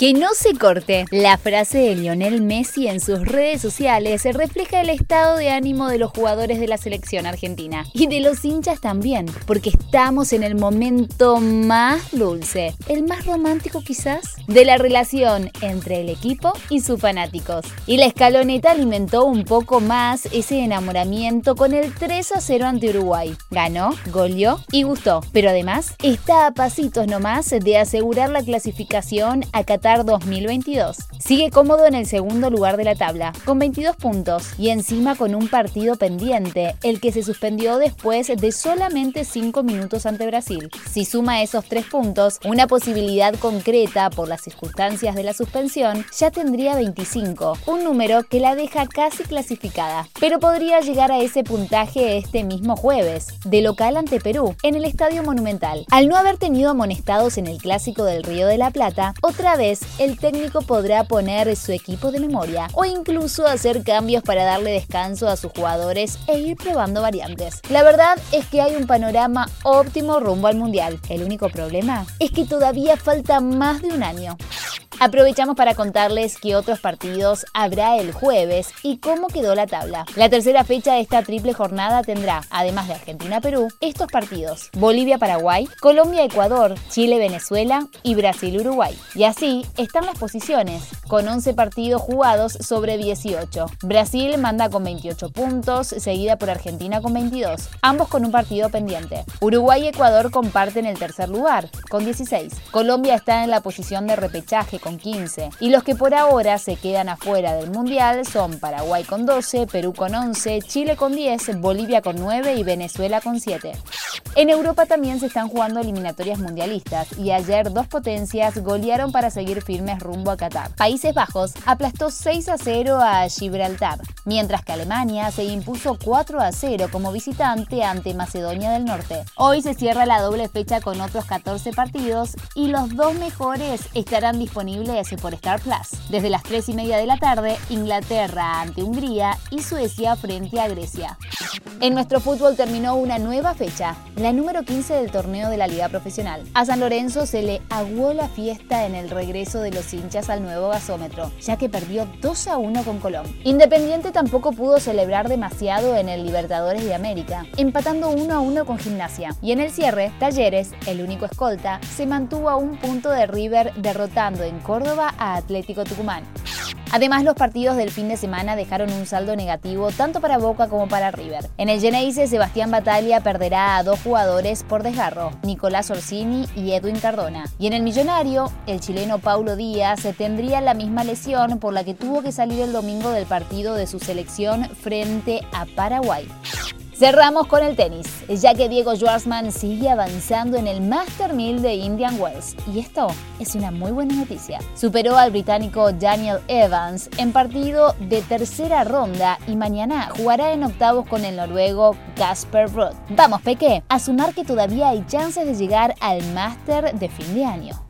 Que no se corte. La frase de Lionel Messi en sus redes sociales refleja el estado de ánimo de los jugadores de la selección argentina y de los hinchas también, porque estamos en el momento más dulce, el más romántico quizás, de la relación entre el equipo y sus fanáticos. Y la escaloneta alimentó un poco más ese enamoramiento con el 3 a 0 ante Uruguay. Ganó, goleó y gustó, pero además está a pasitos nomás de asegurar la clasificación a Qatar 2022. Sigue cómodo en el segundo lugar de la tabla, con 22 puntos y encima con un partido pendiente, el que se suspendió después de solamente 5 minutos ante Brasil. Si suma esos 3 puntos, una posibilidad concreta por las circunstancias de la suspensión, ya tendría 25, un número que la deja casi clasificada. Pero podría llegar a ese puntaje este mismo jueves, de local ante Perú, en el Estadio Monumental. Al no haber tenido amonestados en el Clásico del Río de la Plata, otra vez el técnico podrá poner su equipo de memoria o incluso hacer cambios para darle descanso a sus jugadores e ir probando variantes. La verdad es que hay un panorama óptimo rumbo al Mundial. El único problema es que todavía falta más de un año. Aprovechamos para contarles qué otros partidos habrá el jueves y cómo quedó la tabla. La tercera fecha de esta triple jornada tendrá, además de Argentina-Perú, estos partidos: Bolivia-Paraguay, Colombia-Ecuador, Chile-Venezuela y Brasil-Uruguay. Y así están las posiciones, con 11 partidos jugados sobre 18. Brasil manda con 28 puntos, seguida por Argentina con 22, ambos con un partido pendiente. Uruguay y Ecuador comparten el tercer lugar, con 16. Colombia está en la posición de repechaje con 15. Y los que por ahora se quedan afuera del Mundial son Paraguay con 12, Perú con 11, Chile con 10, Bolivia con 9 y Venezuela con 7. En Europa también se están jugando eliminatorias mundialistas y ayer dos potencias golearon para seguir firmes rumbo a Qatar. Países Bajos aplastó 6 a 0 a Gibraltar, mientras que Alemania se impuso 4 a 0 como visitante ante Macedonia del Norte. Hoy se cierra la doble fecha con otros 14 partidos y los dos mejores estarán disponibles por Star Plus. Desde las 3 y media de la tarde, Inglaterra ante Hungría y Suecia frente a Grecia. En nuestro fútbol terminó una nueva fecha, la número 15 del torneo de la Liga Profesional. A San Lorenzo se le aguó la fiesta en el regreso de los hinchas al nuevo gasómetro, ya que perdió 2 a 1 con Colón. Independiente tampoco pudo celebrar demasiado en el Libertadores de América, empatando 1 a 1 con Gimnasia. Y en el cierre, Talleres, el único escolta, se mantuvo a un punto de River derrotando en Córdoba a Atlético Tucumán. Además, los partidos del fin de semana dejaron un saldo negativo tanto para Boca como para River. En el Geneise, Sebastián Batalla perderá a dos jugadores por desgarro, Nicolás Orsini y Edwin Cardona. Y en el Millonario, el chileno Paulo Díaz tendría la misma lesión por la que tuvo que salir el domingo del partido de su selección frente a Paraguay. Cerramos con el tenis, ya que Diego Schwartzman sigue avanzando en el Master 1000 de Indian Wells. Y esto es una muy buena noticia. Superó al británico Daniel Evans en partido de tercera ronda y mañana jugará en octavos con el noruego Casper Ruud. Vamos, Peque, a sumar que todavía hay chances de llegar al Master de fin de año.